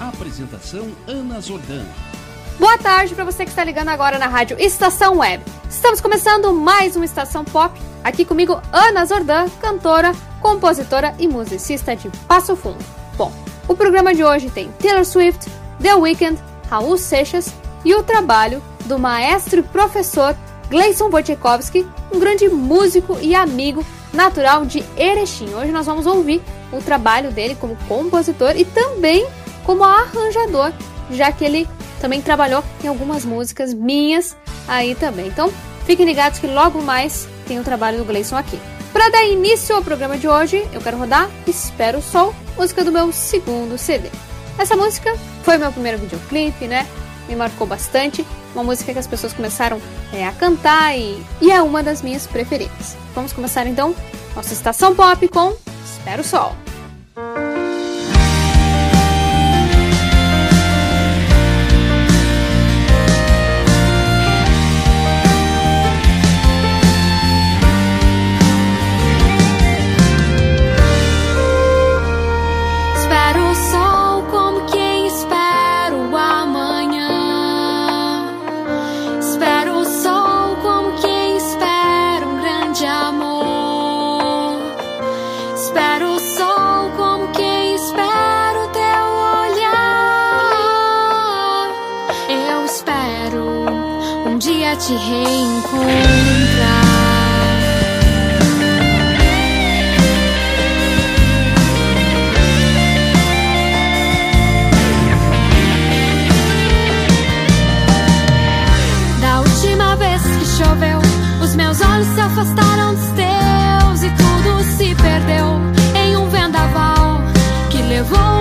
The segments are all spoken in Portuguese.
Apresentação Ana Zordan. Boa tarde para você que está ligando agora na rádio Estação Web. Estamos começando mais uma Estação Pop. Aqui comigo, Ana Zordan, cantora, compositora e musicista de Passo Fundo. Bom, o programa de hoje tem Taylor Swift, The Weeknd, Raul Seixas e o trabalho do maestro e professor Gleison Wojciechowski, um grande músico e amigo natural de Erechim. Hoje nós vamos ouvir o trabalho dele como compositor e também como arranjador, já que ele também trabalhou em algumas músicas minhas aí também. Então, fiquem ligados que logo mais tem o trabalho do Gleison aqui. Para dar início ao programa de hoje, eu quero rodar Espero o Sol, música do meu segundo CD. Essa música foi meu primeiro videoclipe, né? Me marcou bastante. Uma música que as pessoas começaram é, a cantar e, e é uma das minhas preferidas. Vamos começar então nossa estação pop com Espero o Sol. Te reencontrar. Da última vez que choveu, os meus olhos se afastaram dos teus e tudo se perdeu um que levou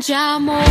espera um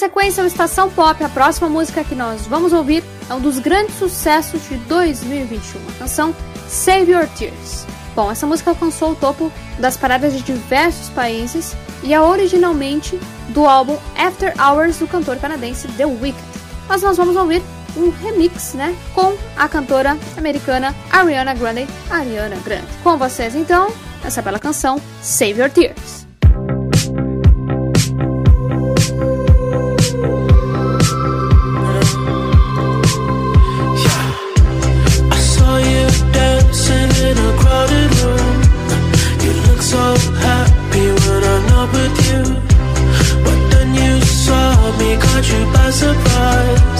sequência ao Estação Pop, a próxima música que nós vamos ouvir é um dos grandes sucessos de 2021, a canção Save Your Tears. Bom, essa música alcançou o topo das paradas de diversos países e é originalmente do álbum After Hours do cantor canadense The Weeknd. Mas nós vamos ouvir um remix, né, com a cantora americana Ariana Grande, Ariana Grande. Com vocês então, essa bela canção Save Your Tears. up with you. But then you saw me, caught you by surprise.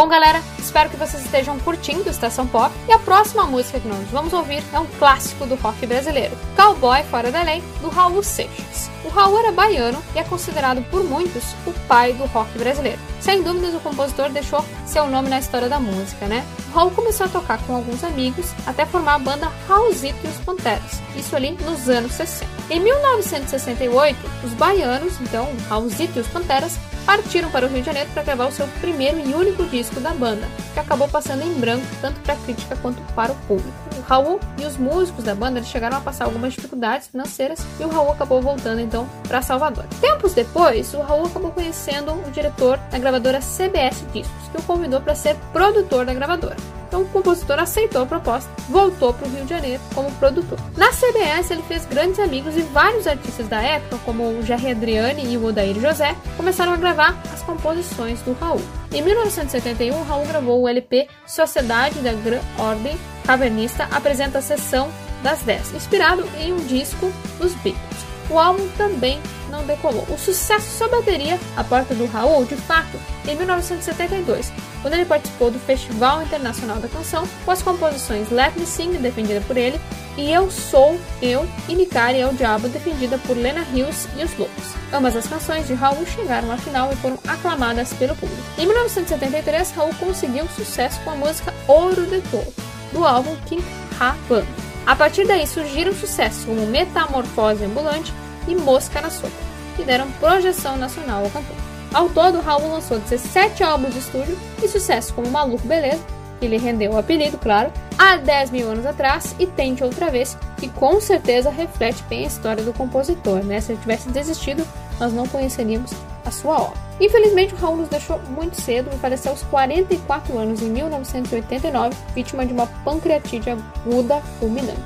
Bom, galera, espero que vocês estejam curtindo Estação Pop. E a próxima música que nós vamos ouvir é um clássico do rock brasileiro, Cowboy Fora da Lei, do Raul Seixas. O Raul era baiano e é considerado por muitos o pai do rock brasileiro. Sem dúvidas, o compositor deixou seu nome na história da música, né? O Raul começou a tocar com alguns amigos até formar a banda Raulzito e os Panteras, isso ali nos anos 60. Em 1968, os baianos, então Raulzito e os Panteras, partiram para o Rio de Janeiro para gravar o seu primeiro e único disco da banda, que acabou passando em branco tanto para a crítica quanto para o público. O Raul e os músicos da banda chegaram a passar algumas dificuldades financeiras e o Raul acabou voltando então para Salvador. Tempos depois, o Raul acabou conhecendo o diretor da gravadora CBS Discos, que o convidou para ser produtor da gravadora. Então o compositor aceitou a proposta, voltou para o Rio de Janeiro como produtor. Na CBS ele fez grandes amigos e vários artistas da época, como o Jerry Adriani e o Odair José, começaram a gravar as composições do Raul. Em 1971, Raul gravou o LP Sociedade da Gran Ordem Cavernista apresenta a sessão das 10, inspirado em um disco dos Beatles. O álbum também não decolou. O sucesso só bateria a porta do Raul, de fato, em 1972, quando ele participou do Festival Internacional da Canção com as composições Let Me Sing, defendida por ele, e Eu Sou Eu e Nicari é o Diabo, defendida por Lena Hills e os Lobos. Ambas as canções de Raul chegaram à final e foram aclamadas pelo público. Em 1973, Raul conseguiu sucesso com a música Ouro de Tolo, do álbum King Ha Band. A partir daí surgiram sucessos como Metamorfose Ambulante e Mosca na Sopa, que deram projeção nacional ao cantor. Ao todo, Raul lançou 17 álbuns de estúdio e sucessos como Maluco Beleza, que lhe rendeu o apelido, claro, há 10 mil anos atrás, e Tente Outra Vez, que com certeza reflete bem a história do compositor, né? Se ele tivesse desistido, nós não conheceríamos a sua obra. Infelizmente, o Raul nos deixou muito cedo e faleceu aos 44 anos, em 1989, vítima de uma pancreatite aguda fulminante.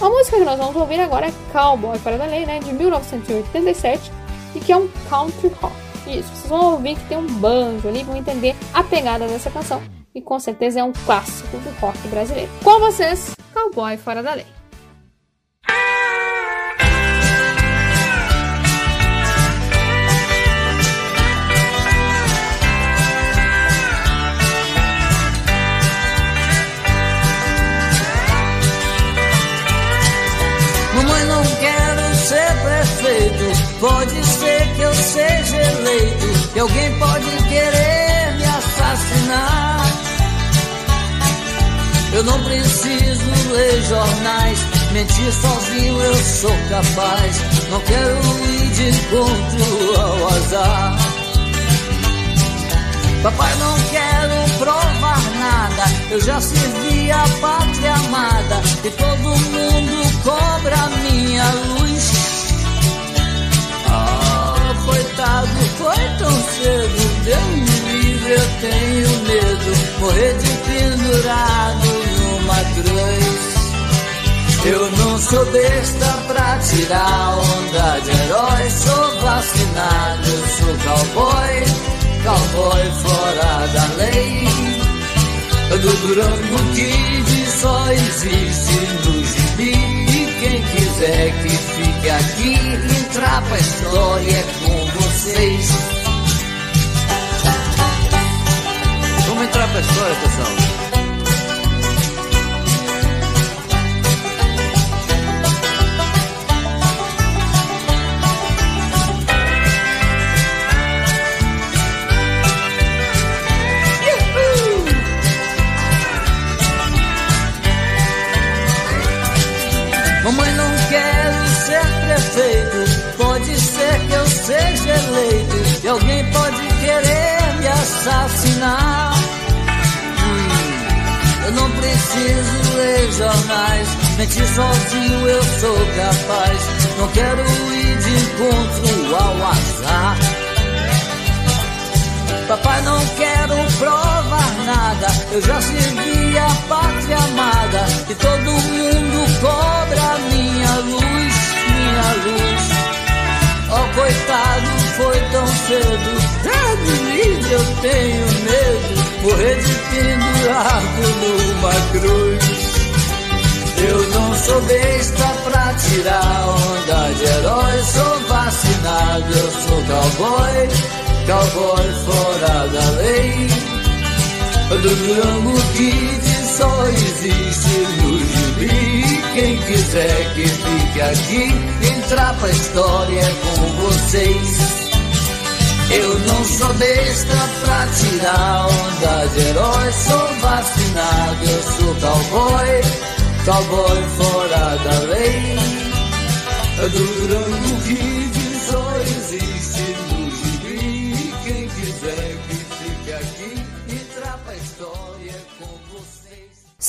A música que nós vamos ouvir agora é Cowboy Fora da Lei, né, de 1987, e que é um country rock. Isso, vocês vão ouvir que tem um banjo ali, vão entender a pegada dessa canção. E com certeza é um clássico do rock brasileiro. Com vocês, Cowboy Fora da Lei. Prefeito. Pode ser que eu seja eleito. E alguém pode querer me assassinar. Eu não preciso ler jornais. Mentir sozinho eu sou capaz. Não quero ir de encontro ao azar. Papai, não quero provar nada. Eu já servi a pátria amada. E todo mundo cobra minha luz. Coitado, foi tão cedo. Deus me livre, eu tenho medo. Morrer de pendurado numa cruz. Eu não sou besta pra tirar onda de herói. Sou vacinado, sou cowboy, cowboy fora da lei. Do Durango Kid só existe no gibi. E quem quiser que fique aqui, entrar pra história com Vamos entrar pra história, pessoal. Seja eleito. E alguém pode querer me assassinar. Hum, eu não preciso ler jornais. Mentir sozinho eu sou capaz. Não quero ir de encontro ao azar. Papai, não quero provar nada. Eu já servi a pátria amada. E todo mundo cobra minha luz, minha luz. Oh, coitado, foi tão cedo. Deve livre, eu tenho medo. Morrer de pendurado numa cruz. Eu não sou besta pra tirar onda de herói. Sou vacinado, eu sou cowboy cowboy fora da lei. Do Durango Kid só existe no gibi. Quem quiser que fique aqui, entrar pra história com vocês. Eu não sou besta pra tirar onda de herói. Sou vacinado, eu sou cowboy, cowboy fora da lei. Do Durango Kid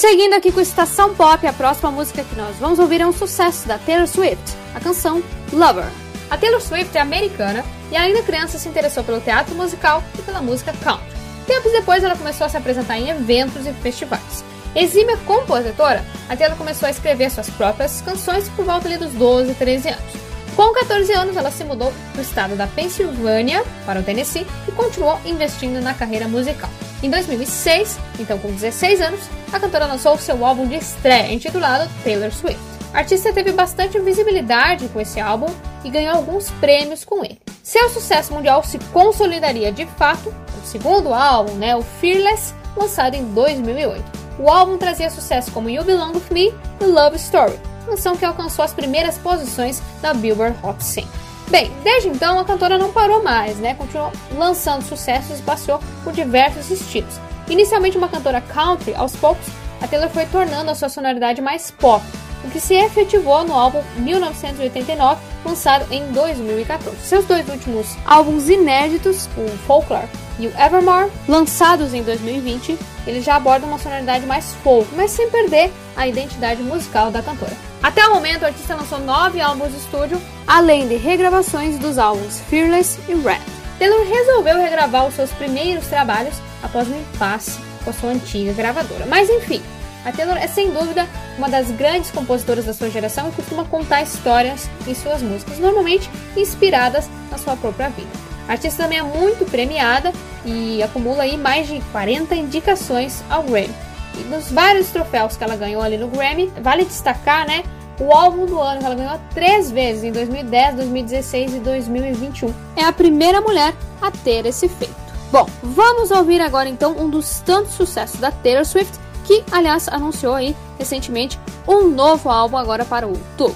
Seguindo aqui com Estação Pop, a próxima música que nós vamos ouvir é um sucesso da Taylor Swift, a canção Lover. A Taylor Swift é americana e ainda criança se interessou pelo teatro musical e pela música country. Tempos depois ela começou a se apresentar em eventos e festivais. Exímia compositora, a Taylor começou a escrever suas próprias canções por volta dos 12, 13 anos. Com 14 anos, ela se mudou do estado da Pensilvânia para o Tennessee e continuou investindo na carreira musical. Em 2006, então com 16 anos, a cantora lançou seu álbum de estreia, intitulado Taylor Swift. A artista teve bastante visibilidade com esse álbum e ganhou alguns prêmios com ele. Seu sucesso mundial se consolidaria de fato no segundo álbum, né, o Fearless, lançado em 2008. O álbum trazia sucesso como You Belong With Me e Love Story, canção que alcançou as primeiras posições da Billboard Hot 100. Bem, desde então a cantora não parou mais, né? Continuou lançando sucessos e passou por diversos estilos. Inicialmente uma cantora country, aos poucos a Taylor foi tornando a sua sonoridade mais pop, o que se efetivou no álbum 1989, lançado em 2014. Seus dois últimos álbuns inéditos, o Folklore e o Evermore, lançados em 2020, eles já abordam uma sonoridade mais folk, mas sem perder a identidade musical da cantora. Até o momento, o artista lançou nove álbuns de estúdio, além de regravações dos álbuns Fearless e Red. Taylor resolveu regravar os seus primeiros trabalhos após um impasse com a sua antiga gravadora. Mas enfim, a Taylor é sem dúvida uma das grandes compositoras da sua geração e costuma contar histórias em suas músicas, normalmente inspiradas na sua própria vida. A artista também é muito premiada e acumula aí mais de 40 indicações ao Grammy. E dos vários troféus que ela ganhou ali no Grammy, vale destacar, né, o álbum do ano que ela ganhou três vezes em 2010, 2016 e 2021. É a primeira mulher a ter esse feito. Bom, vamos ouvir agora então um dos tantos sucessos da Taylor Swift que, aliás, anunciou aí recentemente um novo álbum agora para o YouTube.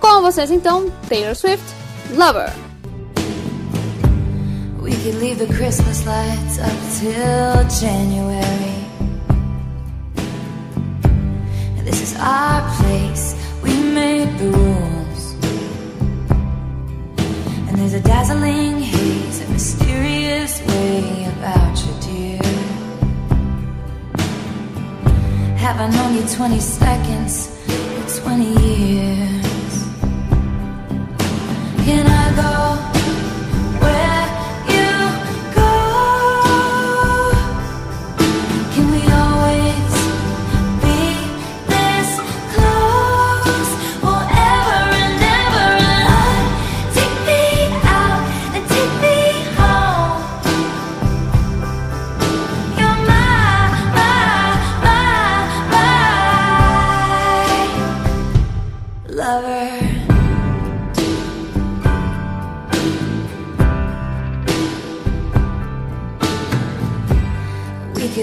Com vocês então, Taylor Swift, Lover. We could leave the Christmas lights up till January. This is our place, we made the rules. And there's a dazzling haze, a mysterious way about you, dear. Have I known you 20 seconds or 20 years? Can I go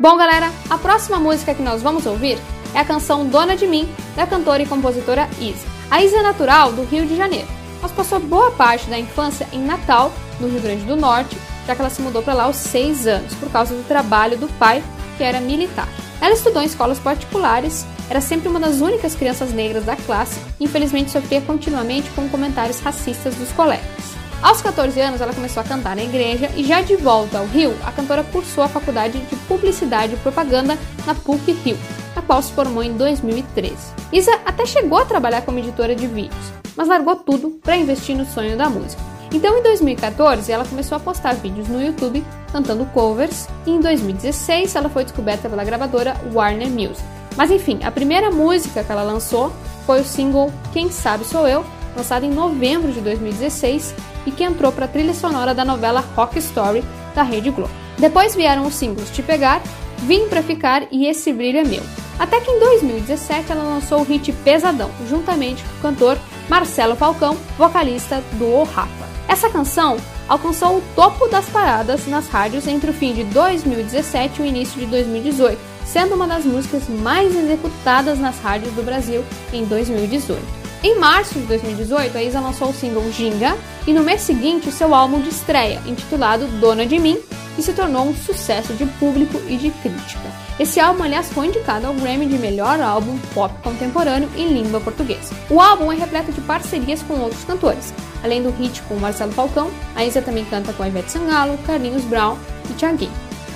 Bom, galera, a próxima música que nós vamos ouvir é a canção Dona de Mim, da cantora e compositora Isa. A Isa é natural do Rio de Janeiro, mas passou boa parte da infância em Natal, no Rio Grande do Norte, já que ela se mudou para lá aos 6 anos, por causa do trabalho do pai, que era militar. Ela estudou em escolas particulares, era sempre uma das únicas crianças negras da classe e infelizmente sofria continuamente com comentários racistas dos colegas. Aos 14 anos, ela começou a cantar na igreja e, já de volta ao Rio, a cantora cursou a faculdade de Publicidade e Propaganda na PUC Rio, na qual se formou em 2013. Isa até chegou a trabalhar como editora de vídeos, mas largou tudo para investir no sonho da música. Então, em 2014, ela começou a postar vídeos no YouTube cantando covers, e em 2016 ela foi descoberta pela gravadora Warner Music. Mas enfim, a primeira música que ela lançou foi o single Quem Sabe Sou Eu, lançado em novembro de 2016 e que entrou para a trilha sonora da novela Rock Story da Rede Globo. Depois vieram os singles Te Pegar, Vim Pra Ficar e Esse Brilho é Meu. Até que em 2017 ela lançou o hit Pesadão, juntamente com o cantor Marcelo Falcão, vocalista do O Rafa. Essa canção alcançou o topo das paradas nas rádios entre o fim de 2017 e o início de 2018, sendo uma das músicas mais executadas nas rádios do Brasil em 2018. Em março de 2018, a Isa lançou o single Ginga e no mês seguinte o seu álbum de estreia, intitulado Dona de Mim, que se tornou um sucesso de público e de crítica. Esse álbum, aliás, foi indicado ao Grammy de melhor álbum pop contemporâneo em língua portuguesa. O álbum é repleto de parcerias com outros cantores. Além do hit com Marcelo Falcão, a Isa também canta com Ivete Sangalo, Carlinhos Brown e Thiaguinho.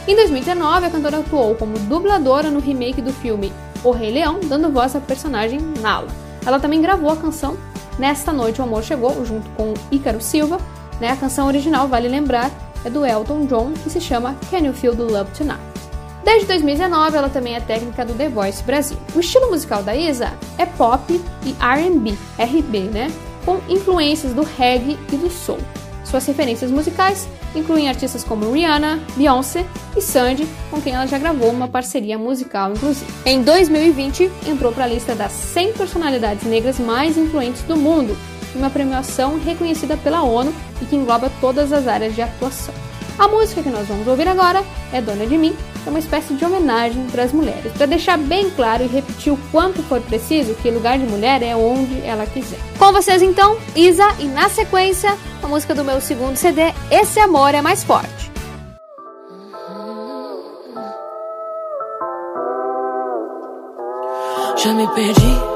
Em 2019, a cantora atuou como dubladora no remake do filme O Rei Leão, dando voz à personagem Nala. Ela também gravou a canção Nesta Noite o Amor Chegou, junto com Ícaro Silva. Né? A canção original, vale lembrar, é do Elton John, que se chama Can You Feel the Love Tonight. Desde 2019, ela também é técnica do The Voice Brasil. O estilo musical da Isa é pop e R&B, RB, né? Com influências do reggae e do soul. Suas referências musicais incluem artistas como Rihanna, Beyoncé e Sandy, com quem ela já gravou uma parceria musical, inclusive. Em 2020, entrou para a lista das 100 personalidades negras mais influentes do mundo, uma premiação reconhecida pela ONU e que engloba todas as áreas de atuação. A música que nós vamos ouvir agora é Dona de Mim, é uma espécie de homenagem para as mulheres, para deixar bem claro e repetir o quanto for preciso que lugar de mulher é onde ela quiser. Com vocês então, Isa, e na sequência, a música do meu segundo CD, Esse Amor é Mais Forte. Já me perdi,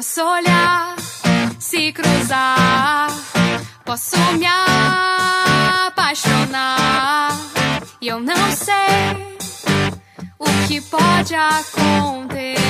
Nosso olhar se cruzar, posso me apaixonar. E eu não sei o que pode acontecer.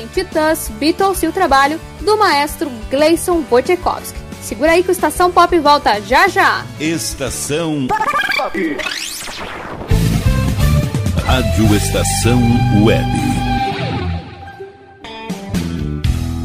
Tem Titãs, Beatles e o trabalho do maestro Gleison Wojciechowski. Segura aí que o Estação Pop volta já já. Estação Rádio Estação Web.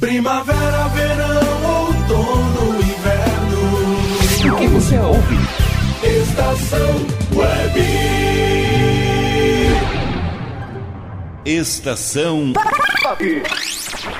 Primavera, verão, outono, inverno. O que você ouve? Estação Web. Estação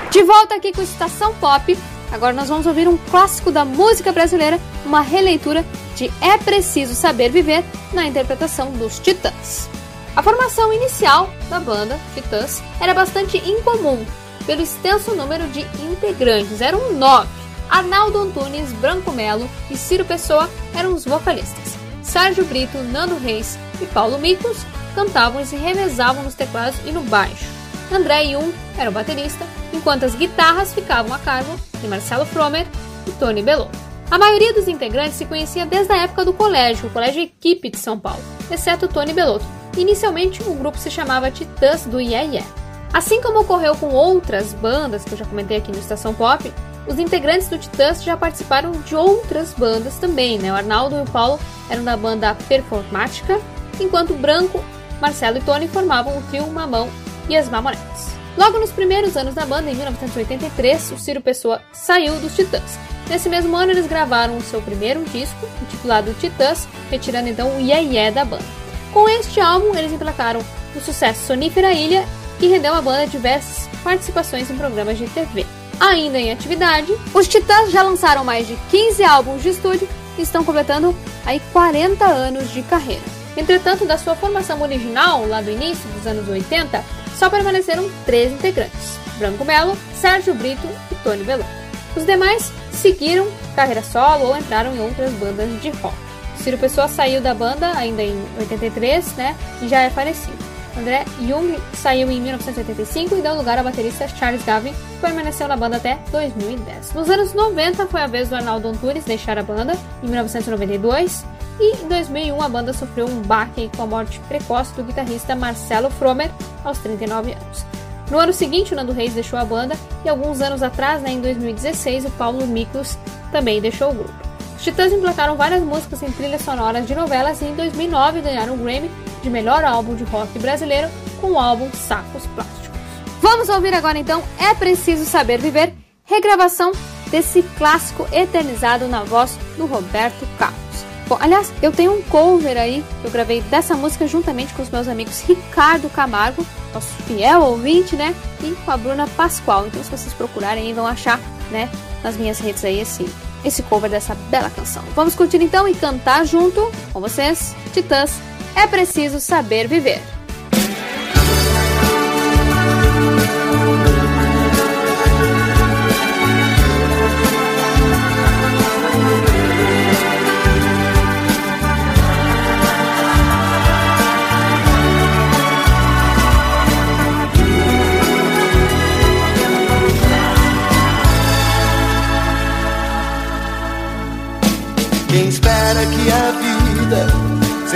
De volta aqui com Estação Pop. Agora nós vamos ouvir um clássico da música brasileira, uma releitura de É Preciso Saber Viver, na interpretação dos Titãs. A formação inicial da banda, Titãs, era bastante incomum, pelo extenso número de integrantes, eram nove. Arnaldo Antunes, Branco Melo e Ciro Pessoa eram os vocalistas. Sérgio Brito, Nando Reis e Paulo Micos cantavam e se revezavam nos teclados e no baixo. André Jung era o baterista, enquanto as guitarras ficavam a cargo de Marcelo Fromer e Tony Bellotto. A maioria dos integrantes se conhecia desde a época do colégio, o Colégio Equipe de São Paulo, exceto Tony Bellotto. Inicialmente, o grupo se chamava Titãs do Yeah Yeah. Assim como ocorreu com outras bandas que eu já comentei aqui no Estação Pop, os integrantes do Titãs já participaram de outras bandas também, né? O Arnaldo e o Paulo eram da banda Performática, enquanto Branco, Marcelo e Tony formavam o trio Mamão e as Mamonetes. Logo nos primeiros anos da banda, em 1983, o Ciro Pessoa saiu dos Titãs. Nesse mesmo ano, eles gravaram o seu primeiro disco, intitulado Titãs, retirando então o Yeah Yeah da banda. Com este álbum, eles emplacaram o sucesso Sonífera Ilha e rendeu à banda diversas participações em programas de TV. Ainda em atividade, os Titãs já lançaram mais de 15 álbuns de estúdio e estão completando aí 40 anos de carreira. Entretanto, da sua formação original, lá do início dos anos 80, só permaneceram três integrantes: Branco Melo, Sérgio Brito e Tony Bellotto. Os demais seguiram carreira solo ou entraram em outras bandas de rock. Ciro Pessoa saiu da banda ainda em 83, né, e já é falecido. André Jung saiu em 1985 e deu lugar ao baterista Charles Gavin, que permaneceu na banda até 2010. Nos anos 90 foi a vez do Arnaldo Antunes deixar a banda, em 1992, e em 2001 a banda sofreu um baque com a morte precoce do guitarrista Marcelo Fromer, aos 39 anos. No ano seguinte, o Nando Reis deixou a banda e alguns anos atrás, né, em 2016, o Paulo Miklos também deixou o grupo. Os Titãs emplacaram várias músicas em trilhas sonoras de novelas e em 2009 ganharam o Grammy de melhor álbum de rock brasileiro com o álbum Sacos Plásticos. Vamos ouvir agora então É Preciso Saber Viver, regravação desse clássico eternizado na voz do Roberto Carlos. Bom, aliás, eu tenho um cover aí que eu gravei dessa música juntamente com os meus amigos Ricardo Camargo, nosso fiel ouvinte, né? E com a Bruna Pascoal. Então, se vocês procurarem aí, vão achar, né, nas minhas redes aí esse, esse cover dessa bela canção. Vamos curtir então e cantar junto com vocês, Titãs. É preciso saber viver. Quem espera que a vida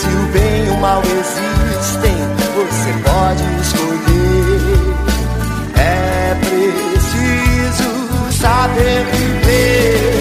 se o bem e o mal existem, você pode escolher. É preciso saber viver.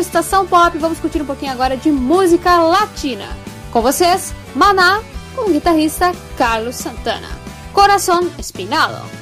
Estação Pop. Vamos curtir um pouquinho agora de música latina. Com vocês, Maná, com o guitarrista Carlos Santana. Coração Espinado.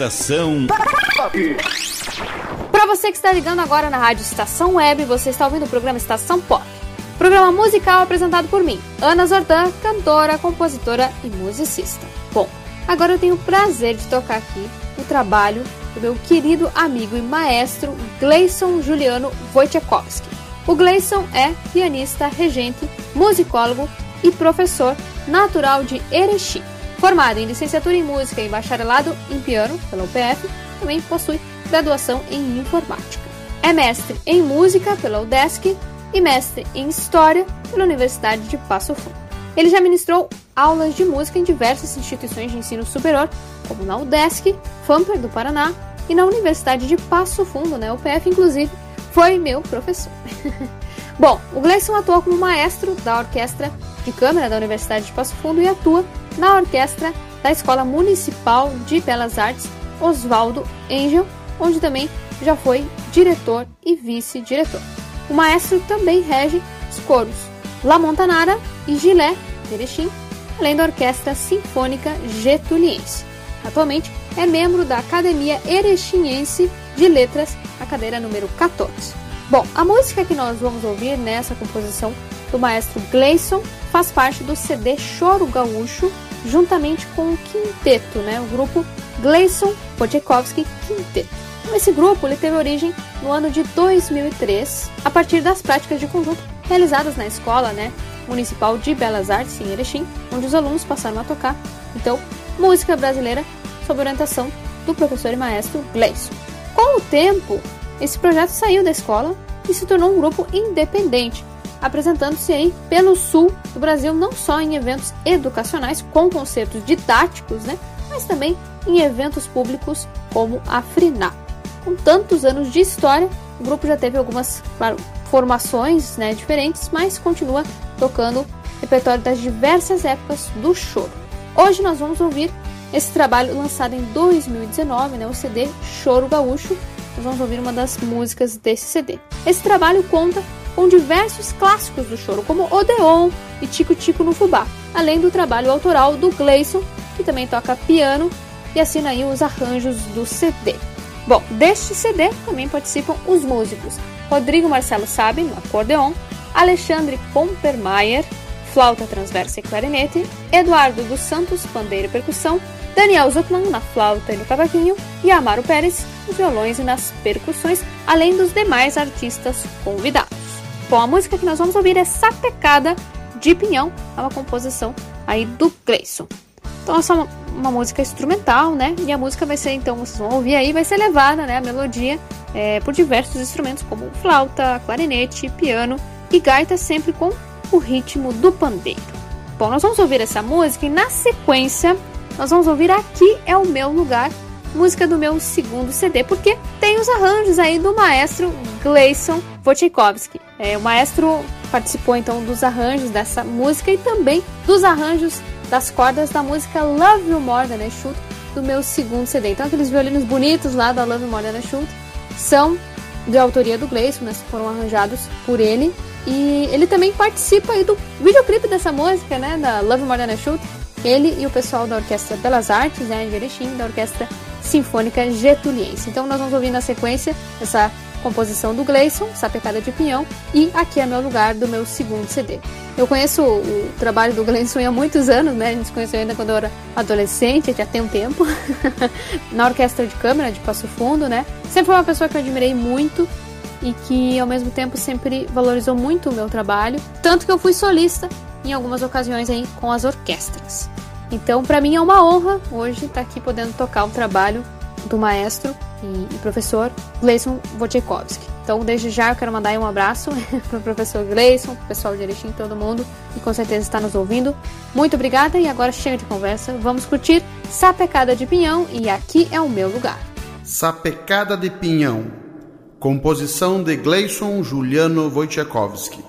Estação Para você que está ligando agora na Rádio Estação Web, você está ouvindo o programa Estação Pop. Programa musical apresentado por mim, Ana Zordan, cantora, compositora e musicista. Bom, agora eu tenho o prazer de tocar aqui o trabalho do meu querido amigo e maestro Gleison Juliano Wojciechowski. O Gleison é pianista, regente, musicólogo e professor natural de Erechim. Formado em licenciatura em música e bacharelado em piano pela UPF, também possui graduação em informática. É mestre em música pela UDESC e mestre em história pela Universidade de Passo Fundo. Ele já ministrou aulas de música em diversas instituições de ensino superior, como na UDESC, FAMPER do Paraná e na Universidade de Passo Fundo, né, UPF, inclusive, foi meu professor. Bom, o Gleison atua como maestro da Orquestra de Câmara da Universidade de Passo Fundo e atua na orquestra da Escola Municipal de Belas Artes Oswaldo Angel, onde também já foi diretor e vice-diretor. O maestro também rege os coros La Montanara e Gilé Erechim, além da Orquestra Sinfônica Getuliense. Atualmente é membro da Academia Erechinhense de Letras, a cadeira número 14. Bom, a música que nós vamos ouvir nessa composição do maestro Gleison faz parte do CD Choro Gaúcho, juntamente com o quinteto, né, o grupo Gleison Wojciechowski Quinteto. Então, esse grupo ele teve origem no ano de 2003, a partir das práticas de conjunto realizadas na escola né, municipal de Belas Artes, em Erechim, onde os alunos passaram a tocar, então, música brasileira sob orientação do professor e maestro Gleison. Com o tempo, esse projeto saiu da escola e se tornou um grupo independente, apresentando-se aí pelo sul do Brasil não só em eventos educacionais com concertos didáticos, né, mas também em eventos públicos como a Friná. Com tantos anos de história, o grupo já teve algumas, claro, formações né, diferentes, mas continua tocando repertório das diversas épocas do choro. Hoje nós vamos ouvir esse trabalho lançado em 2019, né, o CD Choro Gaúcho. Nós vamos ouvir uma das músicas desse CD. Esse trabalho conta com diversos clássicos do choro, como Odeon e Tico Tico no Fubá, além do trabalho autoral do Gleison, que também toca piano e assina aí os arranjos do CD. Bom, deste CD também participam os músicos Rodrigo Marcelo Sabe, no acordeon, Alexandre Pompermayer, flauta transversa e clarinete, Eduardo dos Santos, pandeiro e percussão, Daniel Zuckman na flauta e no cavaquinho e Amaro Pérez nos violões e nas percussões, além dos demais artistas convidados. Bom, a música que nós vamos ouvir é Sapecada de Pinhão, é uma composição aí do Gleison. Então é só uma, uma, música instrumental, né? E a música vai ser, então, vocês vão ouvir aí, vai ser levada, né? A melodia é, por diversos instrumentos como flauta, clarinete, piano e gaita, sempre com o ritmo do pandeiro. Bom, nós vamos ouvir essa música e na sequência nós vamos ouvir Aqui é o Meu Lugar, música do meu segundo CD, porque tem os arranjos aí do maestro Gleison Wojciechowski. É, o maestro participou então dos arranjos dessa música e também dos arranjos das cordas da música Love You More Than I do meu segundo CD. Então aqueles violinos bonitos lá da Love You More Than I são de autoria do Gleison, mas foram arranjados por ele. E ele também participa aí do videoclipe dessa música, né, da Love You More Than I. Ele e o pessoal da Orquestra Belas Artes, né, Erechim, da Orquestra Sinfônica Getuliense. Então nós vamos ouvir na sequência essa composição do Gleison, Sapecada de Pinhão, e Aqui é Meu Lugar, do meu segundo CD. Eu conheço o trabalho do Gleison há muitos anos, né? A gente se conheceu ainda quando eu era adolescente, já tem um tempo, na Orquestra de Câmara de Passo Fundo, né? Sempre foi uma pessoa que eu admirei muito e que, ao mesmo tempo, sempre valorizou muito o meu trabalho, tanto que eu fui solista em algumas ocasiões aí com as orquestras. Então, para mim é uma honra hoje estar aqui podendo tocar o trabalho do maestro e professor Gleison Wojciechowski. Então, desde já eu quero mandar um abraço para o professor Gleison, para o pessoal de Erechim, todo mundo, que com certeza está nos ouvindo. Muito obrigada e agora chega de conversa, vamos curtir Sapecada de Pinhão e Aqui é o Meu Lugar. Sapecada de Pinhão, composição de Gleison Juliano Wojciechowski.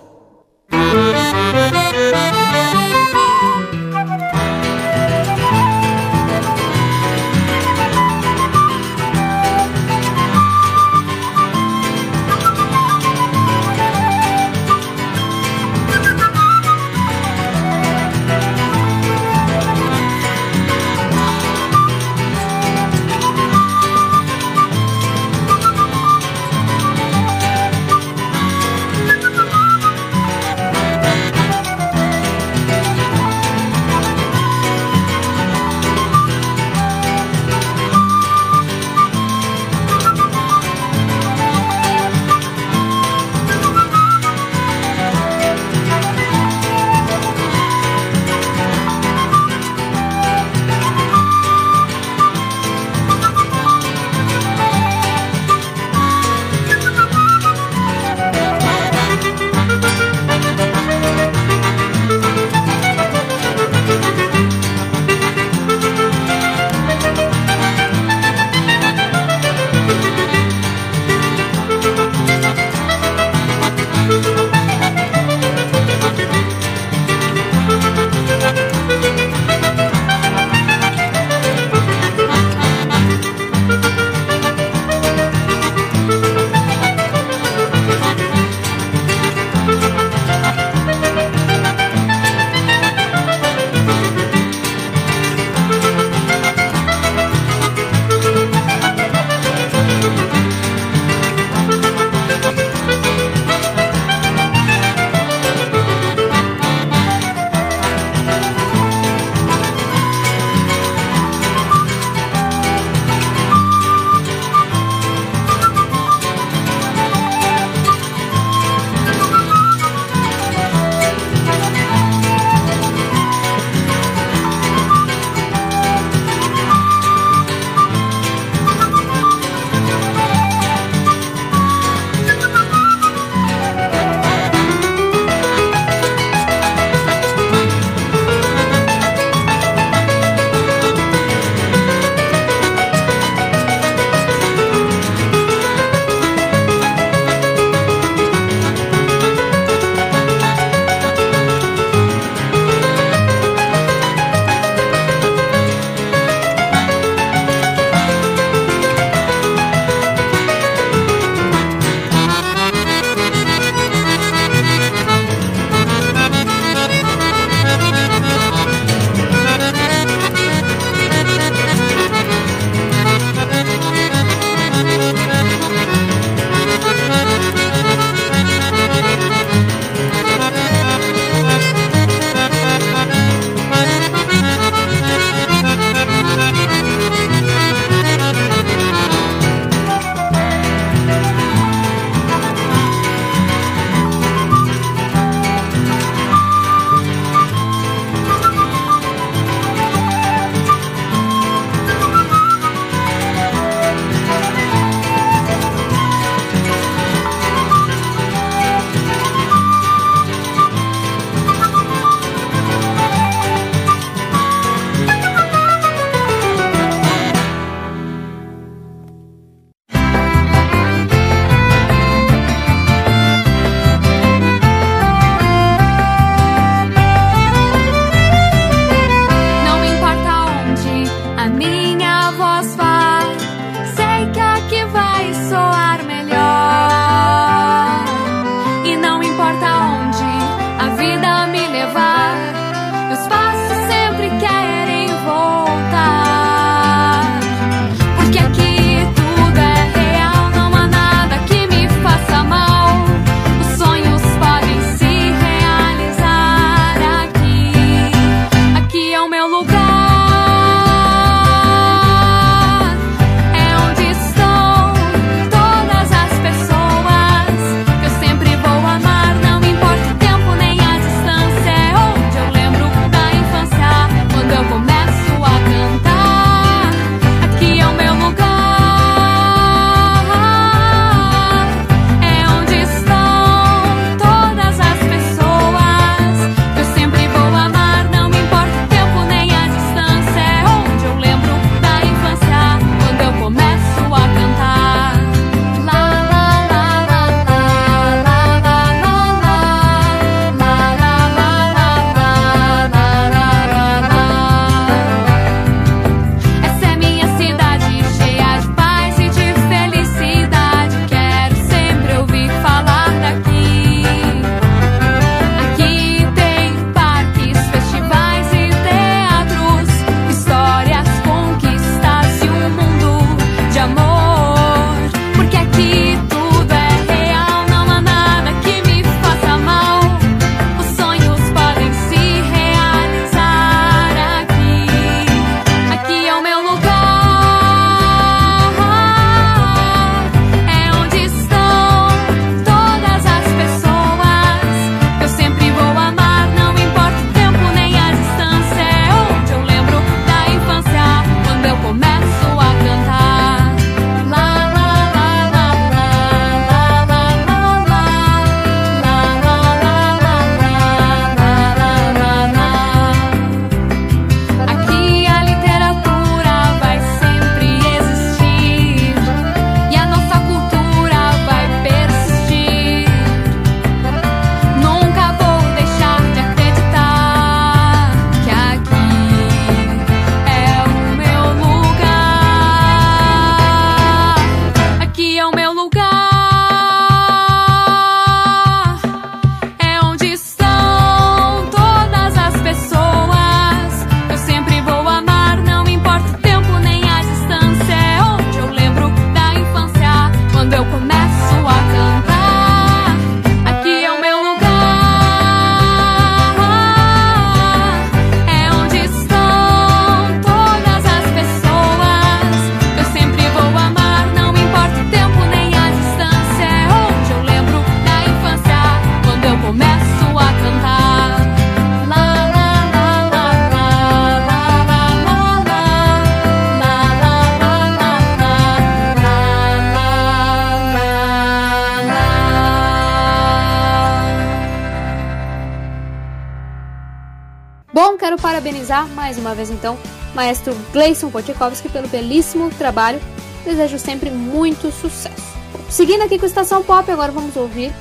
então, maestro Gleison Wojciechowski, pelo belíssimo trabalho. Desejo sempre muito sucesso. Seguindo aqui com Estação Pop, agora vamos ouvir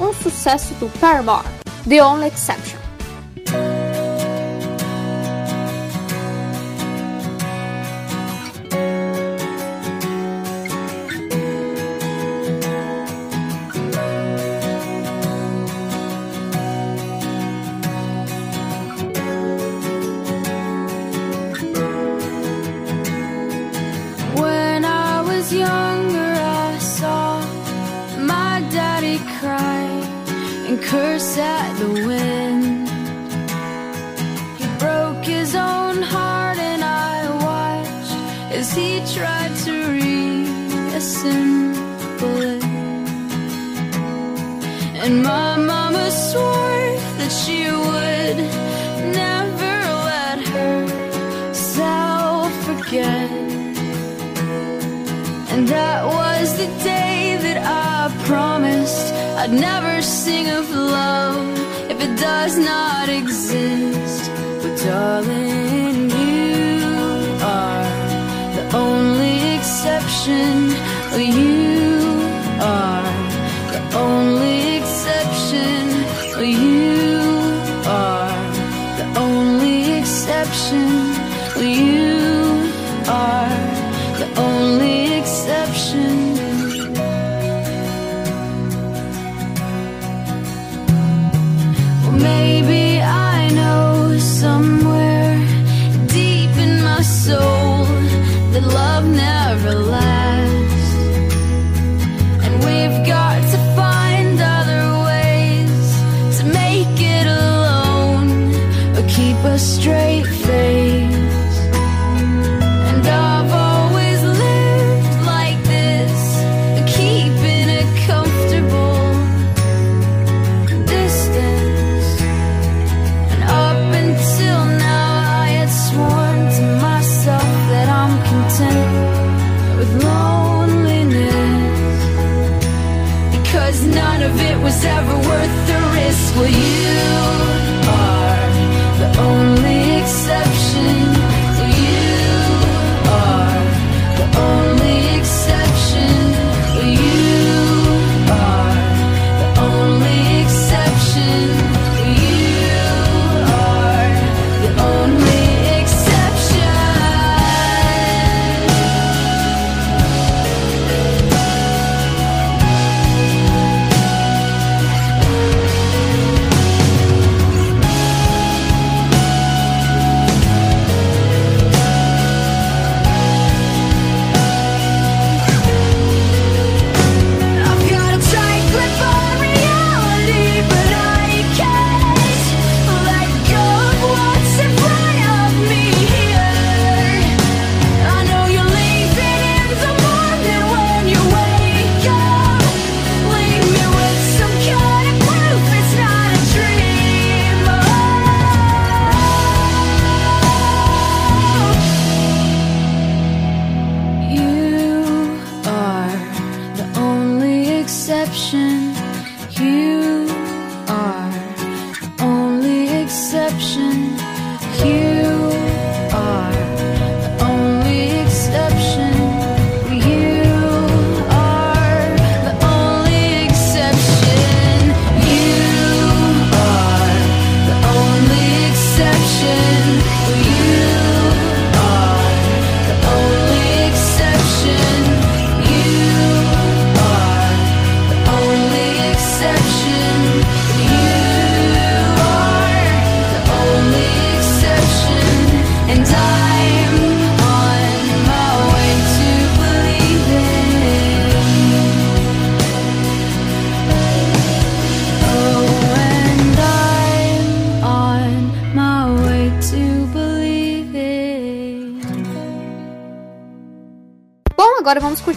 um sucesso do Paramore, The Only Exception. curse at the wind. He broke his own heart, and I watched as he tried to reassemble it. And my I'd never sing of love if it does not exist. But darling, you are the only exception. You are the only exception. You are the only exception.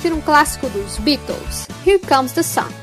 Curtir um clássico dos Beatles. Here Comes the Sun.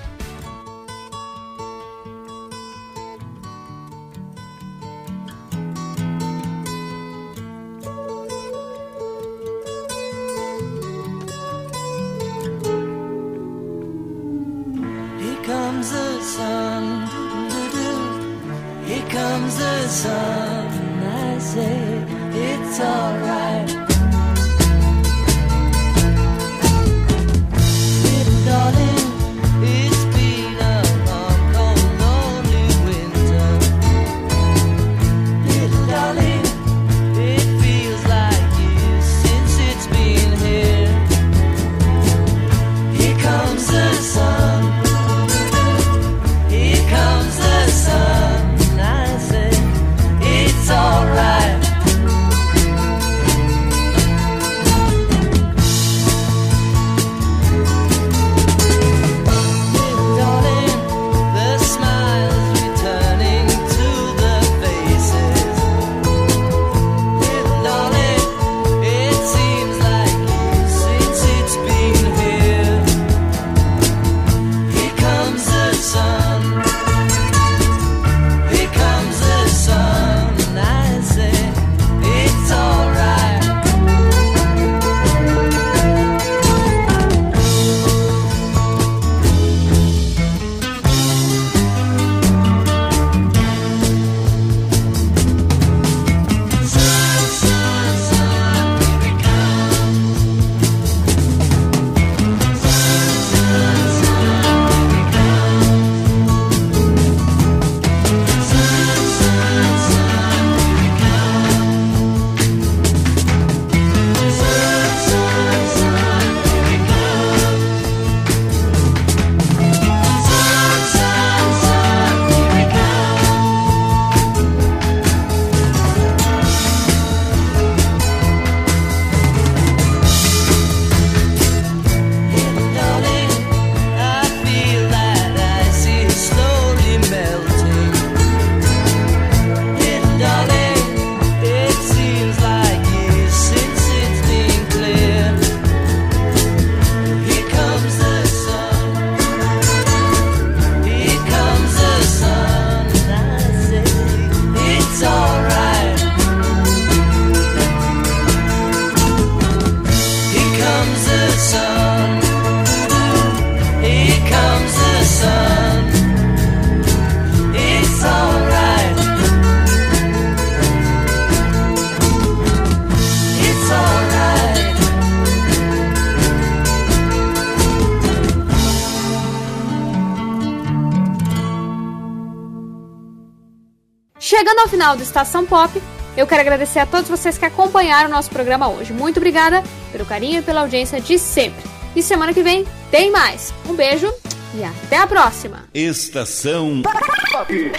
Final do Estação Pop, eu quero agradecer a todos vocês que acompanharam o nosso programa hoje. Muito obrigada pelo carinho e pela audiência de sempre. E semana que vem tem mais. Um beijo e até a próxima. Estação Pop.